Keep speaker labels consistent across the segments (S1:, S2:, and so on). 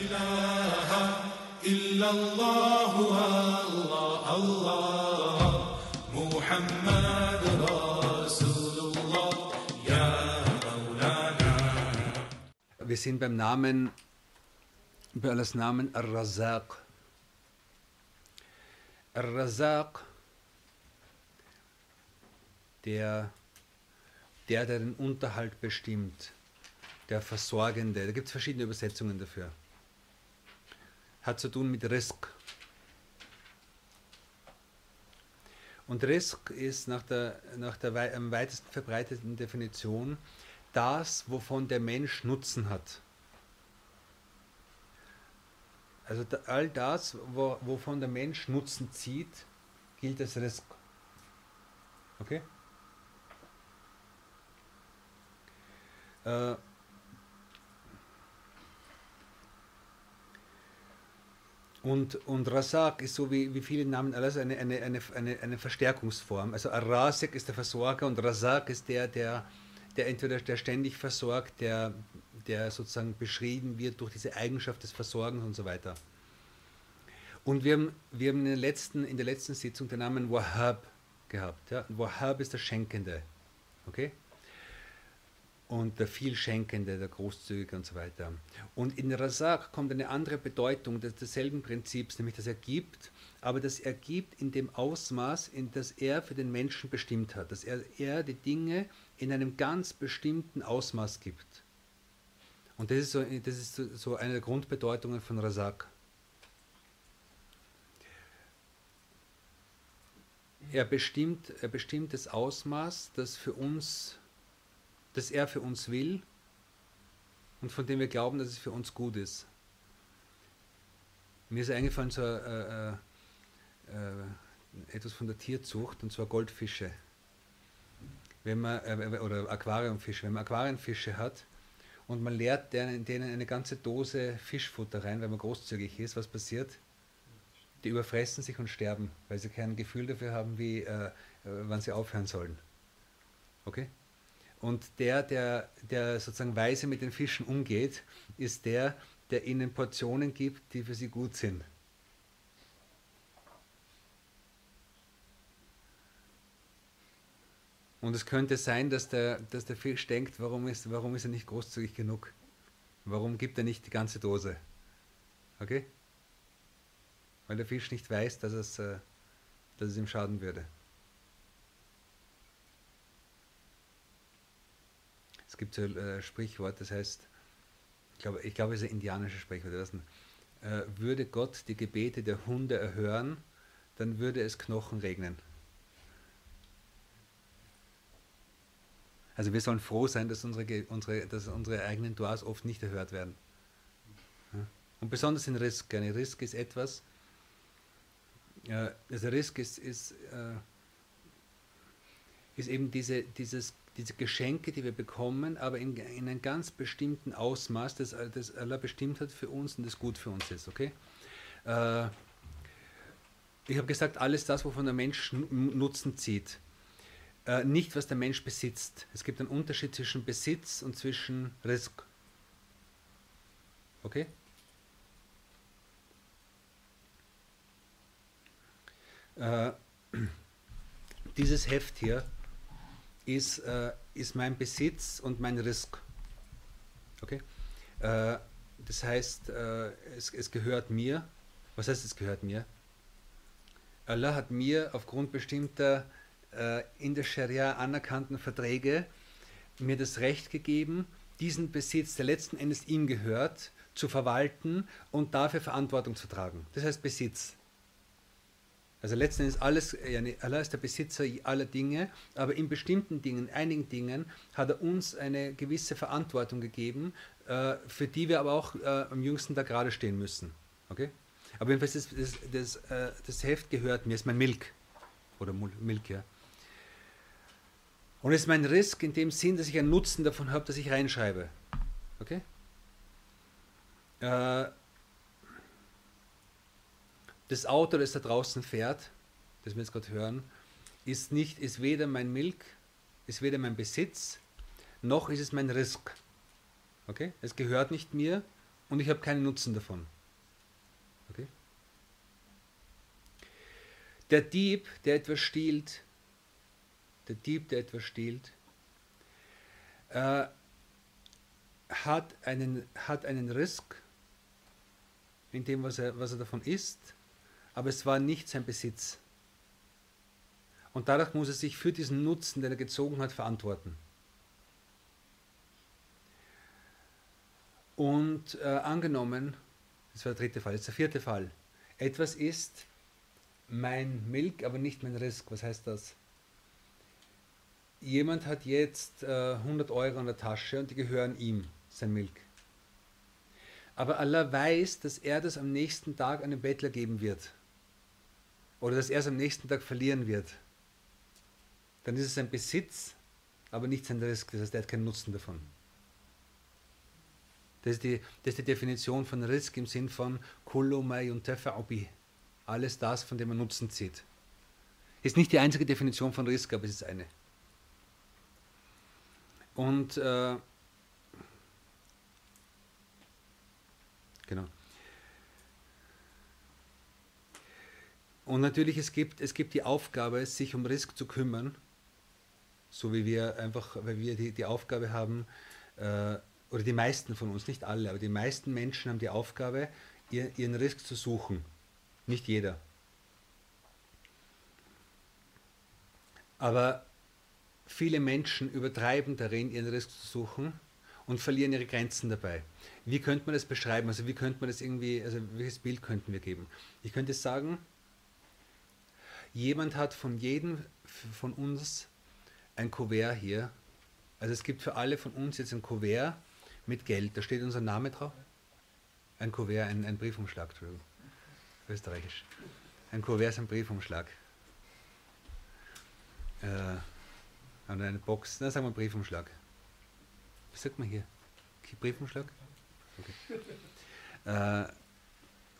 S1: Wir sind beim Namen, bei Allahs Namen Ar-Razaq. Ar-Razaq, der, der, der den Unterhalt bestimmt, der Versorgende, da gibt es verschiedene Übersetzungen dafür, hat zu tun mit Risk. Und Risk ist nach der, nach der am weitesten verbreiteten Definition das, wovon der Mensch Nutzen hat. Also all das, wo, wovon der Mensch Nutzen zieht, gilt als Risk. Okay? Äh, und, und Razak ist so wie, wie viele Namen alles eine, eine, eine, eine, eine Verstärkungsform. Also Ar-Razak ist der Versorger und Razak ist der, der, der entweder der ständig versorgt, der, der sozusagen beschrieben wird durch diese Eigenschaft des Versorgens und so weiter. Und wir haben, wir haben in, der letzten, in der letzten Sitzung den Namen Wahhab gehabt. Ja? Wahhab ist der Schenkende. Okay? Und der Vielschenkende, der Großzügige und so weiter. Und in Razak kommt eine andere Bedeutung des, desselben Prinzips, nämlich dass er gibt, aber dass er gibt in dem Ausmaß, in das er für den Menschen bestimmt hat. Dass er, er die Dinge in einem ganz bestimmten Ausmaß gibt. Und das ist so, das ist so, eine der Grundbedeutungen von Razak. Er bestimmt, er bestimmt das Ausmaß, das für uns, das er für uns will und von dem wir glauben, dass es für uns gut ist. Mir ist eingefallen so äh, äh, äh, etwas von der Tierzucht und zwar Goldfische. Wenn man, äh, oder Aquariumfische. Wenn man Aquariumfische hat und man leert denen, eine ganze Dose Fischfutter rein, weil man großzügig ist, was passiert? Die überfressen sich und sterben, weil sie kein Gefühl dafür haben, wie, äh, wann sie aufhören sollen. Okay? Und der, der, der sozusagen weise mit den Fischen umgeht, ist der, der ihnen Portionen gibt, die für sie gut sind. Und es könnte sein, dass der, dass der Fisch denkt, warum ist, warum ist er nicht großzügig genug? Warum gibt er nicht die ganze Dose? Okay? Weil der Fisch nicht weiß, dass es, äh, dass es ihm schaden würde. Gibt so ein äh, Sprichwort, das heißt, ich glaube, ich glaube es ist ein indianisches Sprichwort, das, äh, würde Gott die Gebete der Hunde erhören, dann würde es Knochen regnen. Also wir sollen froh sein, dass unsere, unsere, dass unsere eigenen Duas oft nicht erhört werden. Und besonders in Risk. Eine Risk ist etwas, äh, also Risk ist, ist, äh, ist eben diese, dieses, diese Geschenke, die wir bekommen, aber in, in einem ganz bestimmten Ausmaß, das, das Allah bestimmt hat für uns und das gut für uns ist. Okay? Äh, ich habe gesagt, alles das, wovon der Mensch Nutzen zieht äh, nicht, was der Mensch besitzt. Es gibt einen Unterschied zwischen Besitz und zwischen Risk. Okay? Äh, dieses Heft hier ist, äh, ist mein Besitz und mein Risk. Okay? Äh, das heißt, äh, es, es gehört mir. Was heißt, es gehört mir? Allah hat mir aufgrund bestimmter äh, in der Scharia anerkannten Verträge mir das Recht gegeben, diesen Besitz, der letzten Endes ihm gehört, zu verwalten und dafür Verantwortung zu tragen. Das heißt Besitz. Also letzten Endes alles, Allah ist der Besitzer aller Dinge, aber in bestimmten Dingen, einigen Dingen, hat er uns eine gewisse Verantwortung gegeben, äh, für die wir aber auch äh, am jüngsten da gerade stehen müssen. Okay? Aber jedenfalls, das, das, das, äh, das Heft gehört mir, ist mein Milk. Oder Milk, ja. Und es ist mein Risk in dem Sinn, dass ich einen Nutzen davon habe, dass ich reinschreibe. Okay? Äh, das Auto, das da draußen fährt, das wir jetzt gerade hören, ist nicht, ist weder mein Milk, ist weder mein Besitz, noch ist es mein Risk. Okay? Es gehört nicht mir, und ich habe keinen Nutzen davon. Okay? Der Dieb, der etwas stiehlt, der Dieb, der etwas stiehlt, äh, hat, einen, hat einen Risk in dem, was er, was er davon isst, aber es war nicht sein Besitz. Und dadurch muss er sich für diesen Nutzen, den er gezogen hat, verantworten. Und äh, angenommen, das war der dritte Fall, jetzt der vierte Fall, etwas ist mein Milk, aber nicht mein Risk. Was heißt das? Jemand hat jetzt äh, 100 Euro in der Tasche und die gehören ihm, sein Milk. Aber Allah weiß, dass er das am nächsten Tag einem Bettler geben wird. Oder dass er es am nächsten Tag verlieren wird. Dann ist es sein Besitz, aber nicht sein Risk. Das heißt, er hat keinen Nutzen davon. Das ist die, das ist die Definition von Risk im Sinn von Kullu mai und Tefa'ubi. Alles das, von dem man Nutzen zieht. Ist nicht die einzige Definition von Risk, aber es ist eine. Und äh, genau. Und natürlich, es gibt, es gibt die Aufgabe, sich um Risk zu kümmern, so wie wir einfach, weil wir die, die Aufgabe haben, äh, oder die meisten von uns, nicht alle, aber die meisten Menschen haben die Aufgabe, ihr, ihren Risk zu suchen. Nicht jeder. Aber viele Menschen übertreiben darin, ihren Risk zu suchen und verlieren ihre Grenzen dabei. Wie könnte man das beschreiben? Also wie könnte man das irgendwie, also welches Bild könnten wir geben? Ich könnte sagen, jemand hat von jedem von uns ein Kuvert hier. Also es gibt für alle von uns jetzt ein Kuvert mit Geld. Da steht unser Name drauf. Ein Kuvert, ein, ein Briefumschlag, Entschuldigung. Österreichisch. Ein Kuvert ist ein Briefumschlag. Äh, und eine Box, na sagen wir Briefumschlag. Was sagt man hier? Briefumschlag? Okay. Äh,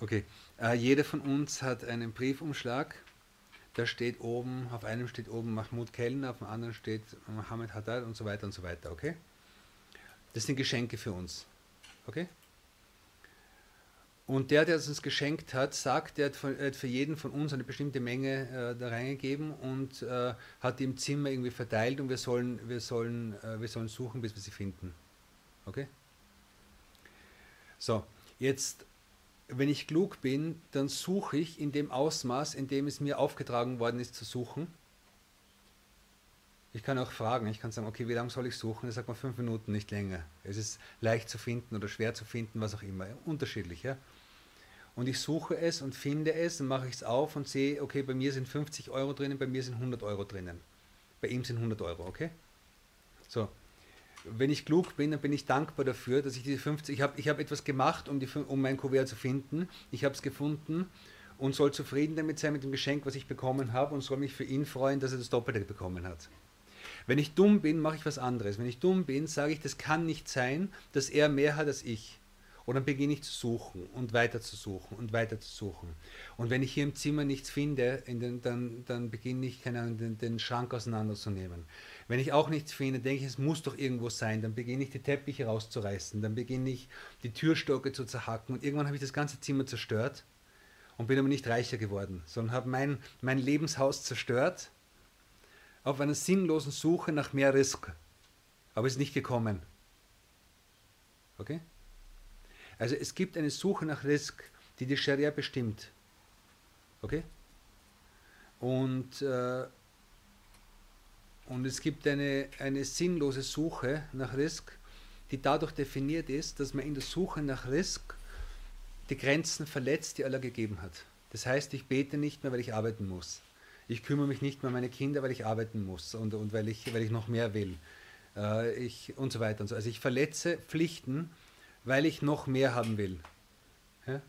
S1: okay. Äh, jeder von uns hat einen Briefumschlag. Da steht oben, auf einem steht oben Mahmoud Kellner, auf dem anderen steht Mohammed Haddad und so weiter und so weiter, okay? Das sind Geschenke für uns. Okay? Und der, der es uns geschenkt hat, sagt, er hat für jeden von uns eine bestimmte Menge äh, da reingegeben und äh, hat die im Zimmer irgendwie verteilt und wir sollen, wir, sollen, äh, wir sollen suchen, bis wir sie finden. Okay? So, jetzt, wenn ich klug bin, dann suche ich in dem Ausmaß, in dem es mir aufgetragen worden ist zu suchen. Ich kann auch fragen, ich kann sagen, okay, wie lange soll ich suchen? Da sagt man fünf Minuten, nicht länger. Es ist leicht zu finden oder schwer zu finden, was auch immer. Unterschiedlich, ja. Und ich suche es und finde es, dann mache ich es auf und sehe, okay, bei mir sind 50 Euro drinnen, bei mir sind 100 Euro drinnen. Bei ihm sind 100 Euro, okay? So. Wenn ich klug bin, dann bin ich dankbar dafür, dass ich diese 50, ich habe ich hab etwas gemacht, um, die, um mein Kuvert zu finden. Ich habe es gefunden und soll zufrieden damit sein mit dem Geschenk, was ich bekommen habe und soll mich für ihn freuen, dass er das Doppelte bekommen hat. Wenn ich dumm bin, mache ich was anderes. Wenn ich dumm bin, sage ich, das kann nicht sein, dass er mehr hat als ich. Und dann beginne ich zu suchen und weiter zu suchen und weiter zu suchen. Und wenn ich hier im Zimmer nichts finde, den, dann, dann beginne ich keine Ahnung, den, den Schrank auseinanderzunehmen. Wenn ich auch nichts finde, denke ich, es muss doch irgendwo sein. Dann beginne ich die Teppiche rauszureißen. Dann beginne ich die Türstocke zu zerhacken. Und irgendwann habe ich das ganze Zimmer zerstört und bin aber nicht reicher geworden, sondern habe mein, mein Lebenshaus zerstört auf einer sinnlosen Suche nach mehr Risk. Aber es ist nicht gekommen. Okay? Also es gibt eine Suche nach Risk, die die Scharia bestimmt. Okay? Und, äh, und es gibt eine, eine sinnlose Suche nach Risk, die dadurch definiert ist, dass man in der Suche nach Risk die Grenzen verletzt, die Allah gegeben hat. Das heißt, ich bete nicht mehr, weil ich arbeiten muss ich kümmere mich nicht mehr um meine Kinder, weil ich arbeiten muss und, und weil, ich, weil ich noch mehr will. Äh, ich, und so weiter und so. Also ich verletze Pflichten, weil ich noch mehr haben will. Ja?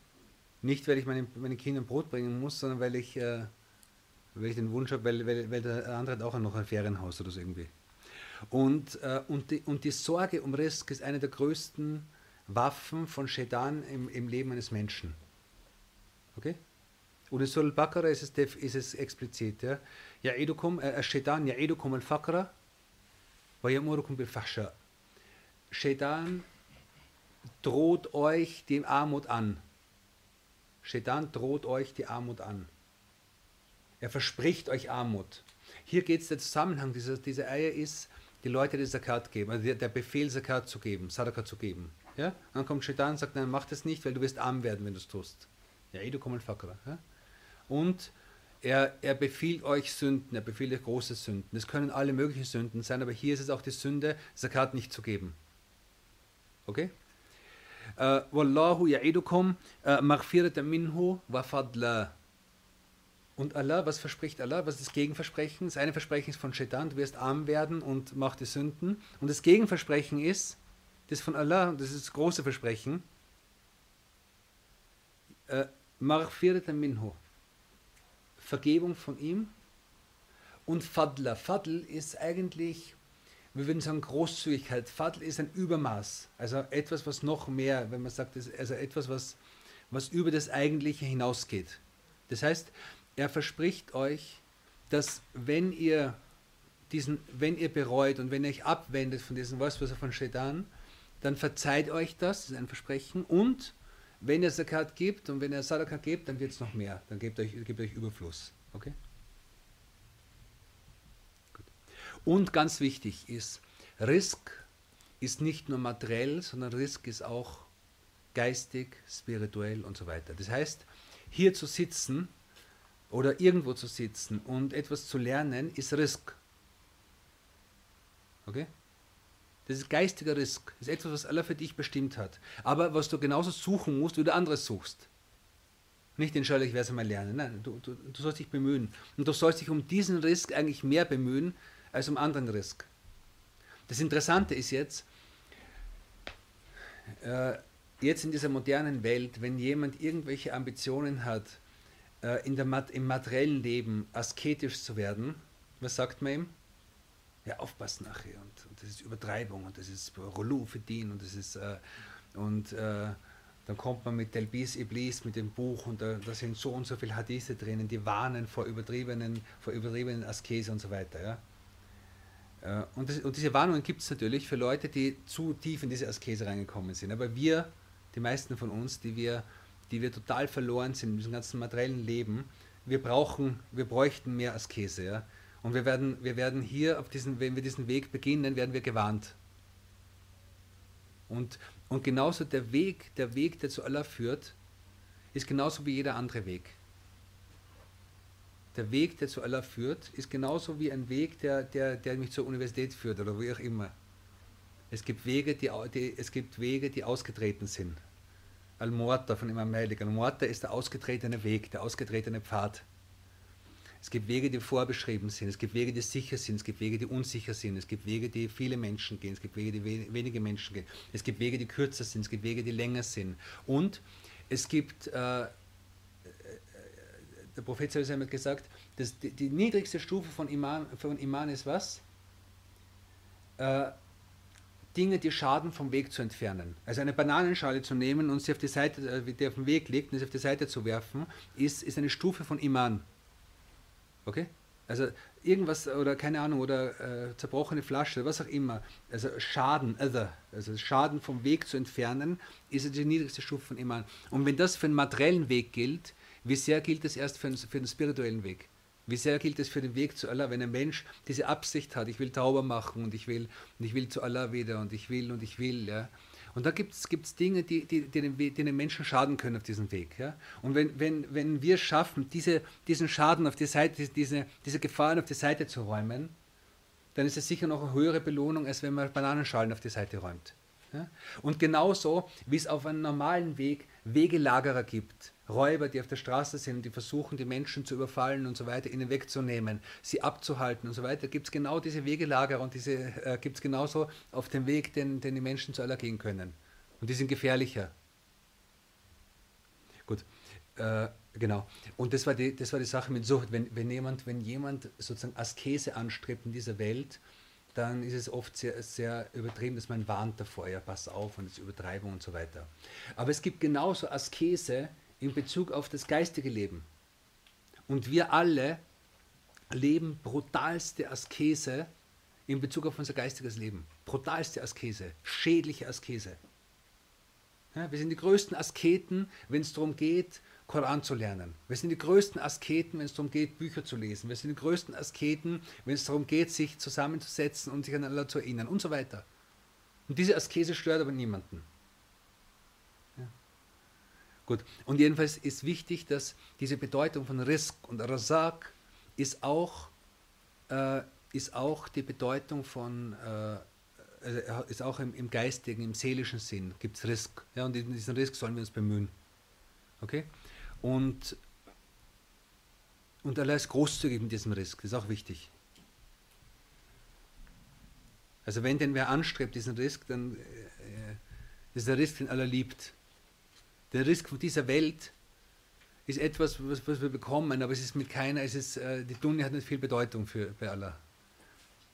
S1: Nicht, weil ich meinen, meinen Kindern Brot bringen muss, sondern weil ich, äh, weil ich den Wunsch habe, weil, weil, weil der andere hat auch noch ein Ferienhaus oder so irgendwie. Und, äh, und, die, und die Sorge um Risk ist eine der größten Waffen von Shaitan im, im Leben eines Menschen. Okay? Und in Surah Al-Baqarah ist es, ist es explizit. Ja? Ya'idukum, äh, Shaitan ya'idukum al-faqra wa ya'murukum bil-fahsha. Shaitan droht euch die Armut an. Shaitan droht euch die Armut an. Er verspricht euch Armut. Hier geht es, der Zusammenhang dieser, dieser Eier ist, die Leute die Zakat geben, also der Befehl Zakat zu geben, Sadaka zu geben. Ja? Dann kommt Shaitan und sagt, nein, mach das nicht, weil du wirst arm werden, wenn du es tust. Ja, du kommst Fakra. Ja? Und er, er befiehlt euch Sünden, er befiehlt euch große Sünden. Das können alle möglichen Sünden sein, aber hier ist es auch die Sünde, Zakat nicht zu geben. Okay? Äh, Wallahu ya'idukum äh, maghfiratan minhu wa fadla. Und Allah, was verspricht Allah? Was ist das Gegenversprechen? Das eine Versprechen ist von Shaitan, du wirst arm werden und mach die Sünden. Und das Gegenversprechen ist, das von Allah, das ist das große Versprechen, äh, Maghfiratan minhu. Vergebung von ihm. Und Fadla. Fadl ist eigentlich, wir würden sagen, Großzügigkeit. Fadl ist ein Übermaß. Also etwas, was noch mehr, wenn man sagt, also etwas, was, was über das Eigentliche hinausgeht. Das heißt, er verspricht euch, dass wenn ihr diesen, wenn ihr bereut und wenn ihr euch abwendet von diesem Wasser von Shaitan, dann verzeiht euch das, das ist ein Versprechen, und wenn ihr Zakat gibt und wenn ihr Sadaka gebt, dann wird es noch mehr, dann gebt euch, gebt euch Überfluss. Okay? Gut. Und ganz wichtig ist, Risk ist nicht nur materiell, sondern Risk ist auch geistig, spirituell und so weiter. Das heißt, hier zu sitzen, oder irgendwo zu sitzen und etwas zu lernen, ist Risk. Okay? Das ist geistiger Risk. Das ist etwas, was Allah für dich bestimmt hat. Aber was du genauso suchen musst, wie du anderes suchst. Nicht den ich werde es einmal lernen. Nein, du, du, du, sollst dich bemühen. Und du sollst dich um diesen Risk eigentlich mehr bemühen, als um anderen Risk. Das Interessante ist jetzt, äh, jetzt in dieser modernen Welt, wenn jemand irgendwelche Ambitionen hat, äh, in der, im materiellen Leben asketisch zu werden, was sagt man ihm? Ja, aufpassen nachher. Und, und das ist Übertreibung und das ist Rolou den und das ist. Äh, und äh, dann kommt man mit Delbis Iblis, mit dem Buch und da, da, sind so und so viele Hadithe drinnen, die warnen vor übertriebenen, vor übertriebenen Askese und so weiter. Ja? Äh, und, das, und diese Warnungen gibt es natürlich für Leute, die zu tief in diese Askese reingekommen sind. Aber wir, die meisten von uns, die wir die wir total verloren sind in diesem ganzen materiellen Leben. Wir brauchen, wir bräuchten mehr Askese. Ja? Und wir werden, wir werden hier, auf diesen, wenn wir diesen Weg beginnen, werden wir gewarnt. Und, und genauso der Weg, der Weg, der zu Allah führt, ist genauso wie jeder andere Weg. Der Weg, der zu Allah führt, ist genauso wie ein Weg, der, der, der mich zur Universität führt oder wie auch immer. Es gibt Wege, die, die, es gibt Wege, die ausgetreten sind. Al-Muatta von Imam Malik. Al-Muatta ist der ausgetretene Weg, der ausgetretene Pfad. Es gibt Wege, die vorbeschrieben sind, es gibt Wege, die sicher sind, es gibt Wege, die unsicher sind, es gibt Wege, die viele Menschen gehen, es gibt Wege, die wenige Menschen gehen, es gibt Wege, die kürzer sind, es gibt Wege, die länger sind. Und es gibt, äh, der Prophet hat gesagt, dass die, die, niedrigste Stufe von Iman, von Iman ist was? Äh, Dinge, die schaden, vom Weg zu entfernen. Also eine Bananenschale zu nehmen und sie auf die Seite, äh, die auf dem Weg liegt, und sie auf die Seite zu werfen, ist, ist eine Stufe von Iman. Okay? Also irgendwas oder keine Ahnung oder äh, zerbrochene Flasche, was auch immer. Also Schaden, also, also Schaden vom Weg zu entfernen, ist die niedrigste Stufe von Iman. Und wenn das für einen materiellen Weg gilt, wie sehr gilt das erst für einen, für einen spirituellen Weg? Wie sehr gilt es für den Weg zu Allah, wenn ein Mensch diese Absicht hat, ich will Tauber machen und ich will, und ich will zu Allah wieder und ich will und ich will. Ja. Und da gibt es Dinge, die, die, die, den, die, den, Menschen schaden können auf diesem Weg. Ja. Und wenn, wenn, wenn wir schaffen, diese, diesen Schaden auf die Seite, diese, diese Gefahren auf die Seite zu räumen, dann ist es sicher noch eine höhere Belohnung, als wenn man Bananenschalen auf die Seite räumt. Ja. Und genauso, wie es auf einem normalen Weg Wegelagerer gibt, Räuber, die auf der Straße sind, die versuchen, die Menschen zu überfallen und so weiter, ihnen wegzunehmen, sie abzuhalten und so weiter, gibt es genau diese Wegelager und diese äh, gibt es genauso auf dem Weg, den, den die Menschen zu aller gehen können. Und die sind gefährlicher. Gut, äh, genau. Und das war, die, das war die Sache mit Sucht. Wenn, wenn, jemand, wenn jemand sozusagen Askese anstrebt in dieser Welt, dann ist es oft sehr, sehr übertrieben, dass man warnt davor, ja, pass auf und es ist Übertreibung und so weiter. Aber es gibt genauso Askese, in Bezug auf das geistige Leben. Und wir alle leben brutalste Askese in Bezug auf unser geistiges Leben. Brutalste Askese, schädliche Askese. Ja, wir sind die größten Asketen, wenn es darum geht, Koran zu lernen. Wir sind die größten Asketen, wenn es darum geht, Bücher zu lesen. Wir sind die größten Asketen, wenn es darum geht, sich zusammenzusetzen und sich an Allah zu erinnern und so weiter. Und diese Askese stört aber niemanden. Ja. Gut, und jedenfalls ist wichtig, dass diese Bedeutung von Risk und Razak ist auch, äh, ist auch die Bedeutung von, äh, äh ist auch im, im, geistigen, im seelischen Sinn, gibt es Risk. Ja, und in diesem Risk sollen wir uns bemühen. Okay? Und, und Allah ist großzügig mit diesem Risk, das ist auch wichtig. Also wenn denn wer anstrebt diesen Risk, dann äh, ist der Risk, den Allah liebt. Der Risk von dieser Welt ist etwas, was, was wir bekommen, aber es ist mit keiner, es ist, äh, die Dunya hat nicht viel Bedeutung für, bei Allah.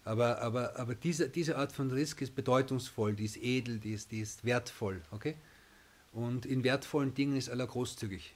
S1: Aber, aber, aber diese, diese Art von Risk ist bedeutungsvoll, die ist edel, die ist, die ist wertvoll. Okay? Und in wertvollen Dingen ist Allah großzügig.